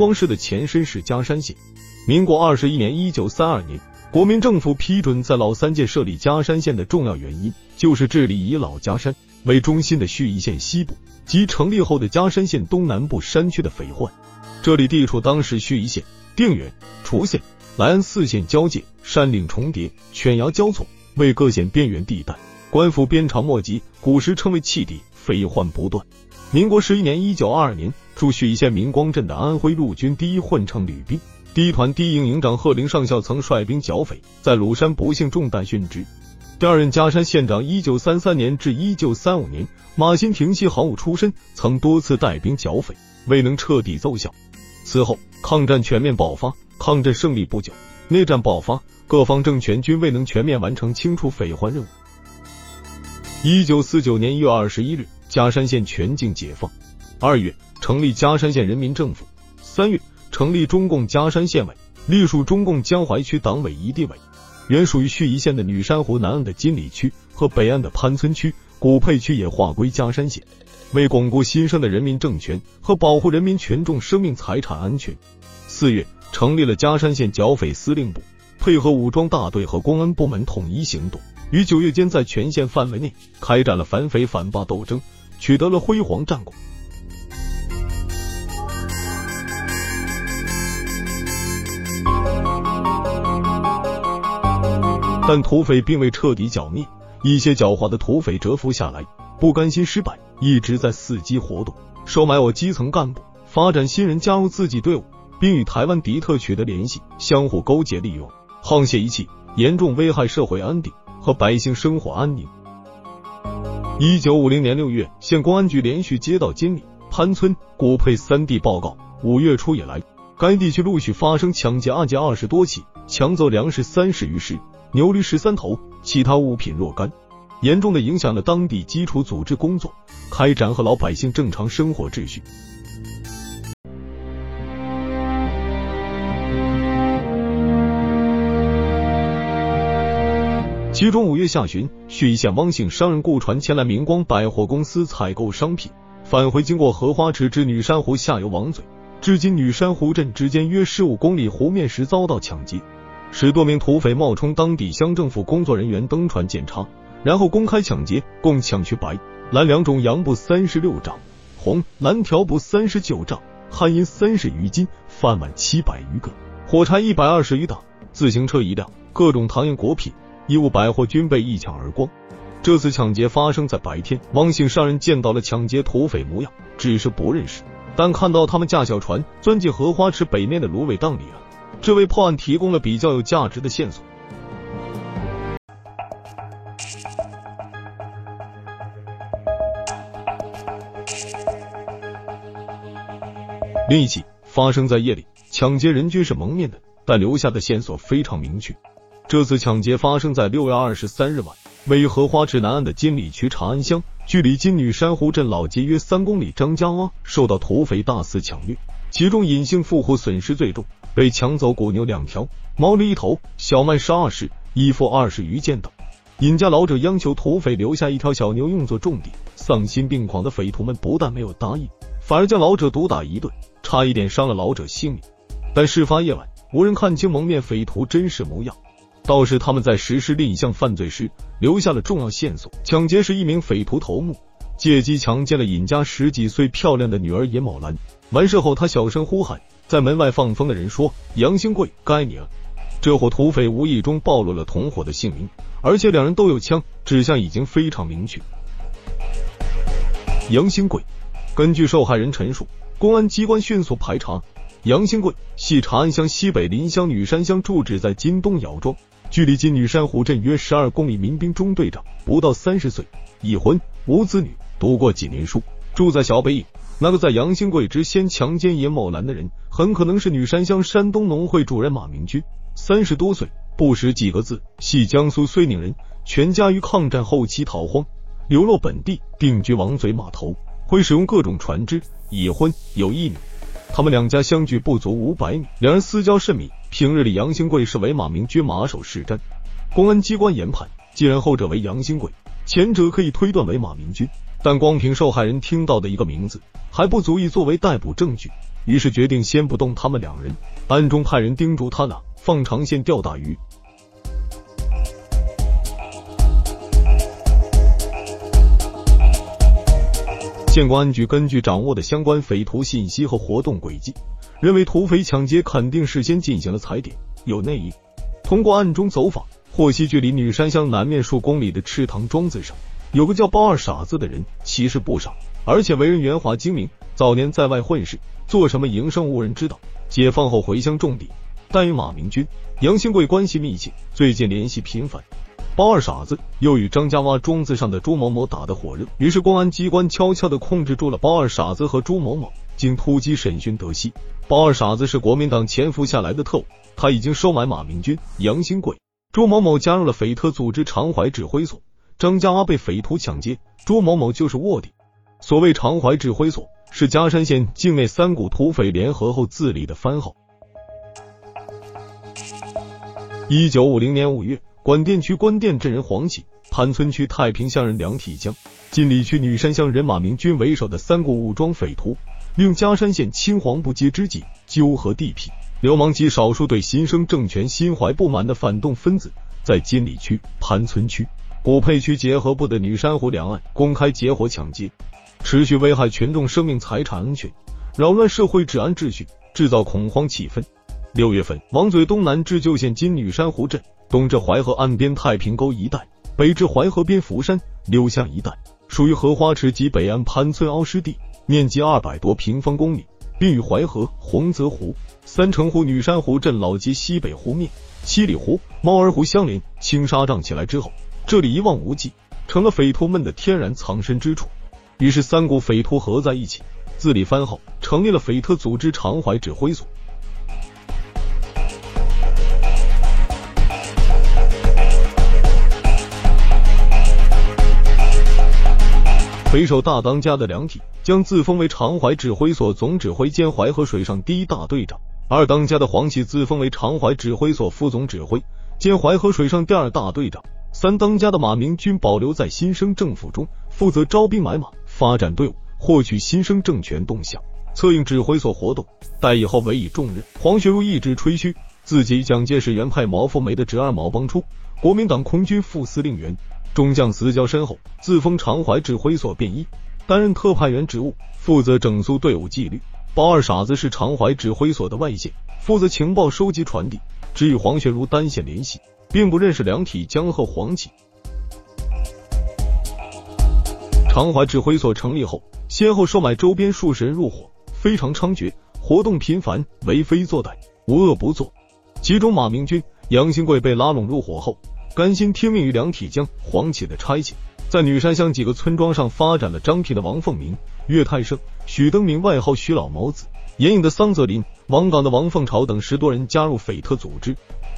光市的前身是嘉山县。民国二十一年（一九三二年），国民政府批准在老三届设立嘉山县的重要原因，就是治理以老家山为中心的盱眙县西部及成立后的嘉山县东南部山区的匪患。这里地处当时盱眙县、定远、滁县、莱安四县交界，山岭重叠，犬牙交错，为各县边缘地带。官府鞭长莫及，古时称为弃地，匪患不断。民国十一年（一九二二年），驻盱眙县明光镇的安徽陆军第一混成旅兵第一团第一营营长贺林上校曾率兵剿匪，在鲁山不幸中弹殉职。第二任嘉山县长（一九三三年至一九三五年），马新廷系行伍出身，曾多次带兵剿匪，未能彻底奏效。此后，抗战全面爆发，抗战胜利不久，内战爆发，各方政权均未能全面完成清除匪患任务。一九四九年一月二十一日，嘉山县全境解放。二月，成立嘉山县人民政府。三月，成立中共嘉山县委，隶属中共江淮区党委一地委。原属于盱眙县的女山湖南岸的金里区和北岸的潘村区、古沛区也划归嘉山县。为巩固新生的人民政权和保护人民群众生命财产安全，四月成立了嘉山县剿匪司令部，配合武装大队和公安部门统一行动。于九月间，在全县范围内开展了反匪反霸斗争，取得了辉煌战果。但土匪并未彻底剿灭，一些狡猾的土匪蛰伏下来，不甘心失败，一直在伺机活动，收买我基层干部，发展新人加入自己队伍，并与台湾敌特取得联系，相互勾结利用，沆瀣一气，严重危害社会安定。和百姓生活安宁。一九五零年六月，县公安局连续接到金里、潘村、古佩三地报告，五月初以来，该地区陆续发生抢劫案件二十多起，抢走粮食三十余石、牛驴十三头，其他物品若干，严重的影响了当地基础组织工作，开展和老百姓正常生活秩序。其中五月下旬，盱眙县汪姓商人雇船前来明光百货公司采购商品，返回经过荷花池至女山湖下游王嘴，至今女山湖镇之间约十五公里湖面时遭到抢劫，十多名土匪冒充当地乡政府工作人员登船检查，然后公开抢劫，共抢去白、蓝两种洋布三十六丈，红、蓝条布三十九丈，汉银三十余斤，饭碗七百余个，火柴一百二十余打，自行车一辆，各种糖盐果品。衣物百货均被一抢而光。这次抢劫发生在白天，汪姓商人见到了抢劫土匪模样，只是不认识，但看到他们驾小船钻进荷花池北面的芦苇荡里了，这为破案提供了比较有价值的线索。另一起发生在夜里，抢劫人均是蒙面的，但留下的线索非常明确。这次抢劫发生在六月二十三日晚，位于荷花池南岸的金里区长安乡，距离金女山湖镇老街约三公里。张家洼受到土匪大肆抢掠，其中隐性富户损失最重，被抢走古牛两条，毛驴一头，小麦十二十，衣服二十余件等。尹家老者央求土匪留下一条小牛用作重地，丧心病狂的匪徒们不但没有答应，反而将老者毒打一顿，差一点伤了老者性命。但事发夜晚，无人看清蒙面匪徒真实模样。倒是他们在实施另一项犯罪时留下了重要线索。抢劫时，一名匪徒头目借机强奸了尹家十几岁漂亮的女儿尹某兰。完事后，他小声呼喊在门外放风的人说：“杨兴贵，该你了。”这伙土匪无意中暴露了同伙的姓名，而且两人都有枪，指向已经非常明确。杨兴贵，根据受害人陈述，公安机关迅速排查，杨兴贵系长安乡西北邻乡女山乡，住址在金东窑庄。距离金女山湖镇约十二公里，民兵中队长，不到三十岁，已婚，无子女，读过几年书，住在小北影。那个在杨兴贵之先强奸尹某兰的人，很可能是女山乡山东农会主任马明军，三十多岁，不识几个字，系江苏睢宁人，全家于抗战后期逃荒，流落本地，定居王嘴码头，会使用各种船只，已婚，有一女。他们两家相距不足五百米，两人私交甚密。平日里，杨兴贵是为马明军马首是瞻。公安机关研判，既然后者为杨兴贵，前者可以推断为马明军。但光凭受害人听到的一个名字还不足以作为逮捕证据。于是决定先不动他们两人，暗中派人叮嘱他俩放长线钓大鱼。县公安局根据掌握的相关匪徒信息和活动轨迹，认为土匪抢劫肯定事先进行了踩点，有内应。通过暗中走访，获悉距离女山乡南面数公里的赤塘庄子上，有个叫包二傻子的人，其实不少，而且为人圆滑精明。早年在外混世，做什么营生无人知道。解放后回乡种地，但与马明军、杨兴贵关系密切，最近联系频繁。包二傻子又与张家洼庄子上的朱某某打得火热，于是公安机关悄悄地控制住了包二傻子和朱某某。经突击审讯得悉，包二傻子是国民党潜伏下来的特务，他已经收买马明军、杨兴贵、朱某某，加入了匪特组织长怀指挥所。张家洼被匪徒抢劫，朱某某就是卧底。所谓长怀指挥所，是嘉山县境内三股土匪联合后自立的番号。一九五零年五月。管店区关店镇人黄启，潘村区太平乡人梁体江，金里区女山乡人马明军为首的三股武装匪徒，利用嘉山县青黄不接之际，纠合地痞流氓及少数对新生政权心怀不满的反动分子，在金里区、潘村区、古沛区结合部的女山湖两岸公开结伙抢劫，持续危害群众生命财产安全，扰乱社会治安秩序，制造恐慌气氛。六月份，王嘴东南至旧县金女山湖镇。东至淮河岸边太平沟一带，北至淮河边福山、柳巷一带，属于荷花池及北岸潘村凹湿地，面积二百多平方公里，并与淮河、洪泽湖、三城湖、女山湖镇老街西北湖面、七里湖、猫儿湖相连。青纱帐起来之后，这里一望无际，成了匪徒们的天然藏身之处。于是三股匪徒合在一起，自立番号，成立了匪特组织长淮指挥所。匪首大当家的梁体将自封为长淮指挥所总指挥兼淮河水上第一大队长；二当家的黄启自封为长淮指挥所副总指挥兼淮河水上第二大队长；三当家的马明军保留在新生政府中，负责招兵买马、发展队伍、获取新生政权动向、策应指挥所活动，待以后委以重任。黄学儒一直吹嘘自己蒋介石原派毛福梅的侄儿毛邦初，国民党空军副司令员。中将私交深厚，自封长淮指挥所便衣，担任特派员职务，负责整肃队伍纪律。包二傻子是长淮指挥所的外线，负责情报收集传递，只与黄学儒单线联系，并不认识梁体江和黄启。长淮指挥所成立后，先后收买周边数十人入伙，非常猖獗，活动频繁，为非作歹，无恶不作。其中马明军、杨兴贵被拉拢入伙后。甘心听命于梁体江、黄启的差遣，在女山乡几个村庄上发展了张平的王凤鸣、岳泰胜、许登明（外号许老毛子）、严颖的桑泽林、王岗的王凤朝等十多人加入匪特组织。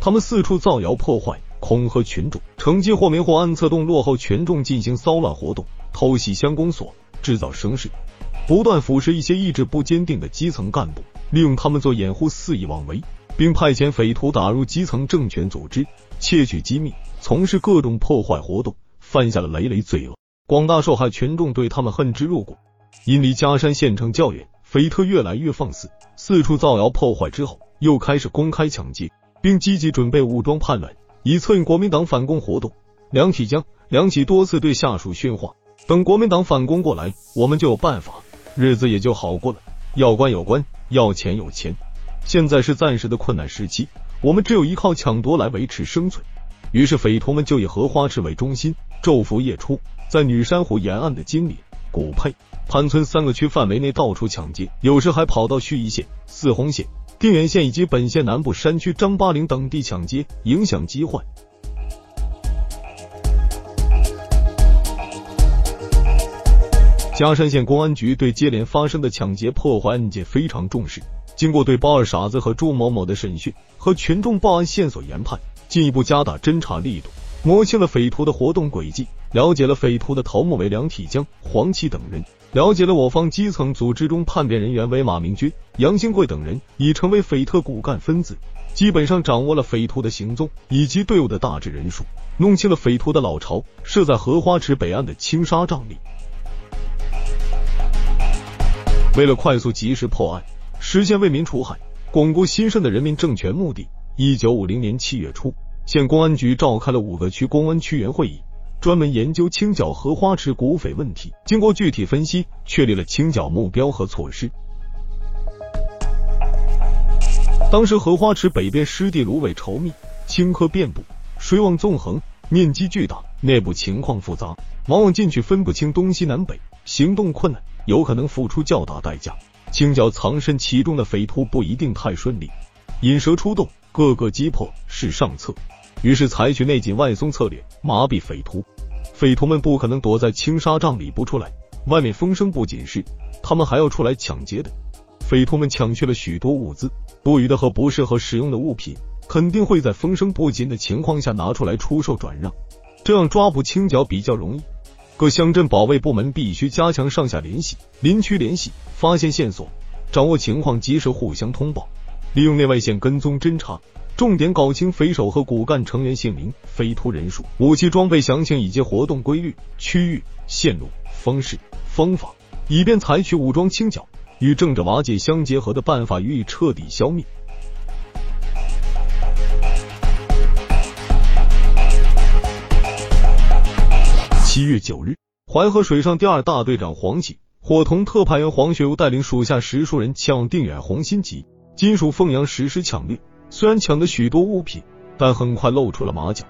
他们四处造谣破坏，恐吓群众，乘机或明或暗策动落后群众进行骚乱活动，偷袭乡公所，制造声势，不断腐蚀一些意志不坚定的基层干部，利用他们做掩护，肆意妄为。并派遣匪徒打入基层政权组织，窃取机密，从事各种破坏活动，犯下了累累罪恶。广大受害群众对他们恨之入骨。因离嘉山县城较远，匪特越来越放肆，四处造谣破坏之后，又开始公开抢劫，并积极准备武装叛乱，以策应国民党反攻活动。梁启江、梁启多次对下属训话：等国民党反攻过来，我们就有办法，日子也就好过了。要官有官，要钱有钱。现在是暂时的困难时期，我们只有依靠抢夺来维持生存。于是匪徒们就以荷花池为中心，昼伏夜出，在女山湖沿岸的金岭、古沛、潘村三个区范围内到处抢劫，有时还跑到盱眙县、泗洪县、定远县以及本县南部山区张八岭等地抢劫，影响饥患。嘉山县公安局对接连发生的抢劫破坏案件非常重视。经过对包二傻子和朱某某的审讯和群众报案线索研判，进一步加大侦查力度，摸清了匪徒的活动轨迹，了解了匪徒的头目为梁体江、黄启等人，了解了我方基层组织中叛变人员为马明军、杨兴贵等人已成为匪特骨干分子，基本上掌握了匪徒的行踪以及队伍的大致人数，弄清了匪徒的老巢设在荷花池北岸的青纱帐里。为了快速及时破案。实现为民除害、巩固新生的人民政权目的。一九五零年七月初，县公安局召开了五个区公安区员会议，专门研究清剿荷花池股匪问题。经过具体分析，确立了清剿目标和措施。当时荷花池北边湿地芦苇稠密，青稞遍布，水网纵横，面积巨大，内部情况复杂，往往进去分不清东西南北，行动困难，有可能付出较大代价。清剿藏身其中的匪徒不一定太顺利，引蛇出洞，各个击破是上策。于是采取内紧外松策略，麻痹匪徒。匪徒们不可能躲在青纱帐里不出来，外面风声不仅是他们还要出来抢劫的。匪徒们抢去了许多物资。多余的和不适合使用的物品，肯定会在风声不紧的情况下拿出来出售转让，这样抓捕清剿比较容易。各乡镇保卫部门必须加强上下联系、邻区联系，发现线索、掌握情况及时互相通报，利用内外线跟踪侦查，重点搞清匪首和骨干成员姓名、匪徒人数、武器装备详情以及活动规律、区域、线路、方式、方法，以便采取武装清剿。与政治瓦解相结合的办法予以彻底消灭。七月九日，淮河水上第二大队长黄启、伙同特派员黄学武带领属下十数人前往定远红心集、金属凤阳实施抢掠。虽然抢得许多物品，但很快露出了马脚。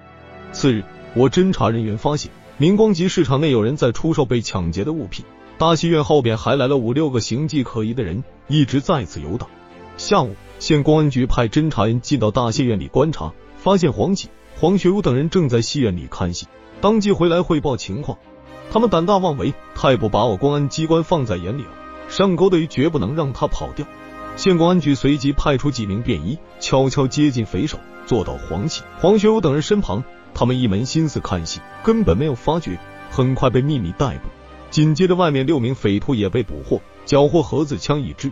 次日，我侦查人员发现明光集市场内有人在出售被抢劫的物品。大戏院后边还来了五六个形迹可疑的人，一直在此游荡。下午，县公安局派侦查员进到大戏院里观察，发现黄启、黄学武等人正在戏院里看戏，当即回来汇报情况。他们胆大妄为，太不把我公安机关放在眼里了。上钩的鱼绝不能让他跑掉。县公安局随即派出几名便衣，悄悄接近匪首，坐到黄启、黄学武等人身旁。他们一门心思看戏，根本没有发觉，很快被秘密逮捕。紧接着，外面六名匪徒也被捕获，缴获盒子枪一支。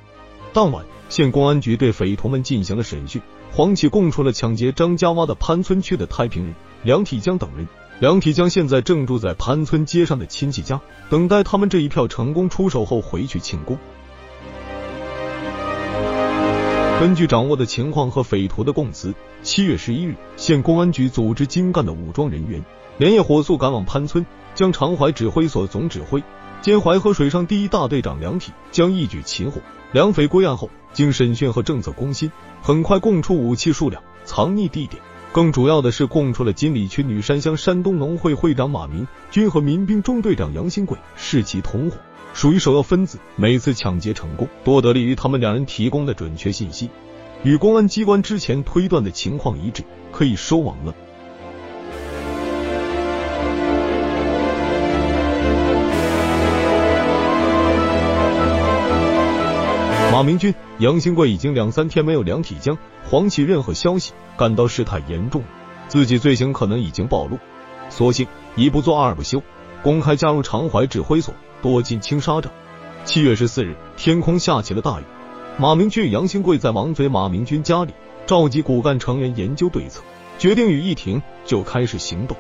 当晚，县公安局对匪徒们进行了审讯。黄启供出了抢劫张家洼的潘村区的太平人梁体江等人。梁体江现在正住在潘村街上的亲戚家，等待他们这一票成功出手后回去庆功。根据掌握的情况和匪徒的供词，七月十一日，县公安局组织精干的武装人员，连夜火速赶往潘村。将长淮指挥所总指挥兼淮河水上第一大队长梁体将一举擒获。梁匪归案后，经审讯和政策攻心，很快供出武器数量、藏匿地点，更主要的是供出了金里区女山乡山东农会会长马明军和民兵中队长杨新贵是其同伙，属于首要分子。每次抢劫成功，多得利于他们两人提供的准确信息，与公安机关之前推断的情况一致，可以收网了。马明军、杨兴贵已经两三天没有量体江、黄启任何消息，感到事态严重了，自己罪行可能已经暴露，索性一不做二不休，公开加入长淮指挥所，躲进青纱帐。七月十四日，天空下起了大雨，马明军、杨兴贵在王嘴马明军家里召集骨干成员研究对策，决定雨一停就开始行动。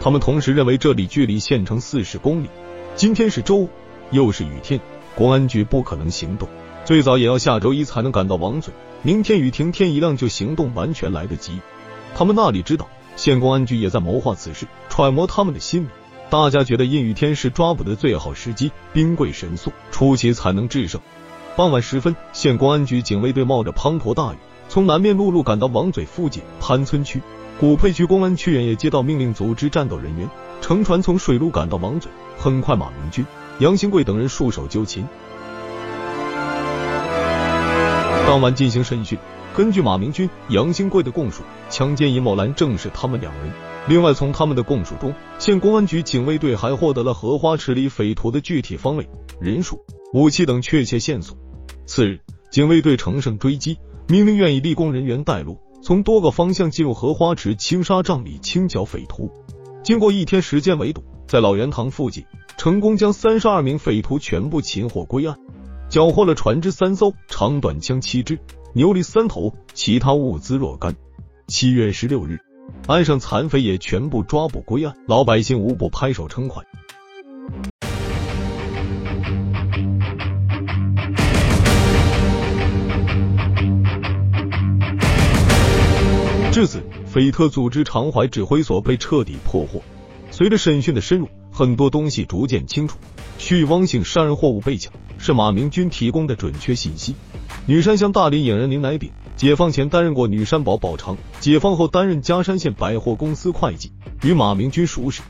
他们同时认为这里距离县城四十公里，今天是周五，又是雨天，公安局不可能行动。最早也要下周一才能赶到王嘴，明天雨停，天一亮就行动，完全来得及。他们那里知道，县公安局也在谋划此事，揣摩他们的心理。大家觉得阴雨天是抓捕的最好时机，兵贵神速，出奇才能制胜。傍晚时分，县公安局警卫队冒着滂沱大雨，从南面陆路赶到王嘴附近潘村区。古沛区公安区员也接到命令，组织战斗人员乘船从水路赶到王嘴。很快，马明军、杨兴贵等人束手就擒。当晚进行审讯，根据马明军、杨兴贵的供述，强奸尹某兰正是他们两人。另外，从他们的供述中，县公安局警卫队还获得了荷花池里匪徒的具体方位、人数、武器等确切线索。次日，警卫队乘胜追击，命令愿意立功人员带路，从多个方向进入荷花池青纱帐里清剿匪徒。经过一天时间围堵，在老元堂附近，成功将三十二名匪徒全部擒获归案。缴获了船只三艘、长短枪七支、牛犁三头，其他物资若干。七月十六日，岸上残匪也全部抓捕归案，老百姓无不拍手称快。至此，匪特组织常怀指挥所被彻底破获。随着审讯的深入，很多东西逐渐清楚。叙汪姓杀人货物被抢，是马明军提供的准确信息。女山乡大林野人林乃炳，解放前担任过女山堡堡长，解放后担任嘉山县百货公司会计，与马明军熟识。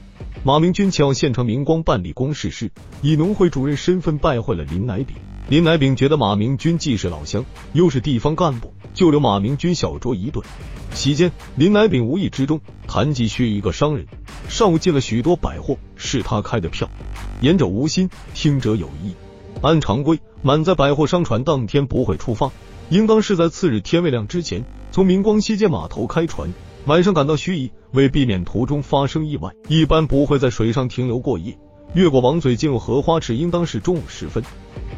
马明军前往县城明光办理公事时，以农会主任身份拜会了林乃炳。林乃炳觉得马明军既是老乡，又是地方干部，就留马明军小酌一顿。席间，林乃炳无意之中谈及薛一个商人，上午进了许多百货，是他开的票。言者无心，听者有意。按常规，满载百货商船当天不会出发，应当是在次日天未亮之前，从明光西街码头开船，晚上赶到盱眙。为避免途中发生意外，一般不会在水上停留过夜。越过王嘴进入荷花池，应当是中午时分。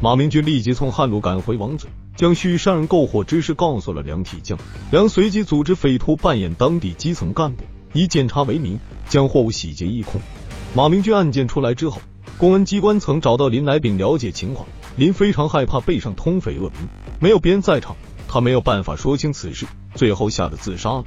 马明军立即从汉路赶回王嘴，将盱眙杀人购货之事告诉了梁体江。梁随即组织匪徒扮演当地基层干部，以检查为名，将货物洗劫一空。马明军案件出来之后，公安机关曾找到林乃炳了解情况。林非常害怕背上通匪恶名，没有别人在场，他没有办法说清此事，最后吓得自杀了。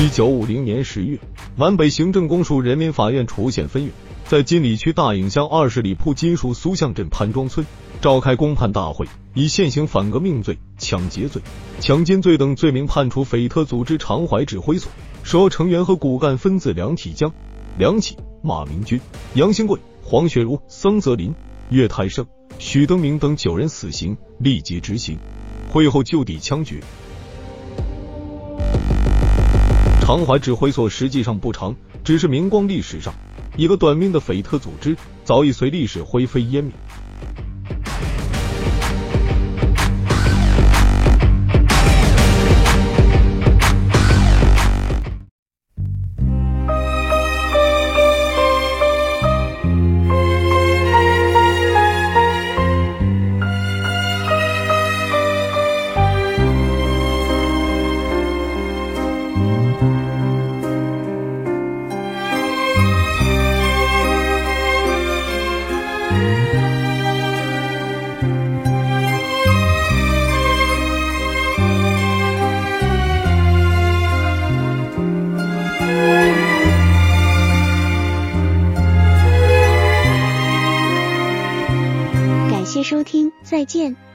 一九五零年十月，皖北行政公署人民法院出县分院在金里区大营乡二十里铺金属苏巷镇潘庄村召开公判大会，以现行反革命罪、抢劫罪、强奸罪等罪名判处匪特组织常怀指挥所首要成员和骨干分子梁体江、梁启、马明军、杨兴贵、黄学如、桑泽林、岳泰胜、许登明等九人死刑，立即执行。会后就地枪决。常怀指挥所实际上不长，只是明光历史上一个短命的匪特组织，早已随历史灰飞烟灭。收听，再见。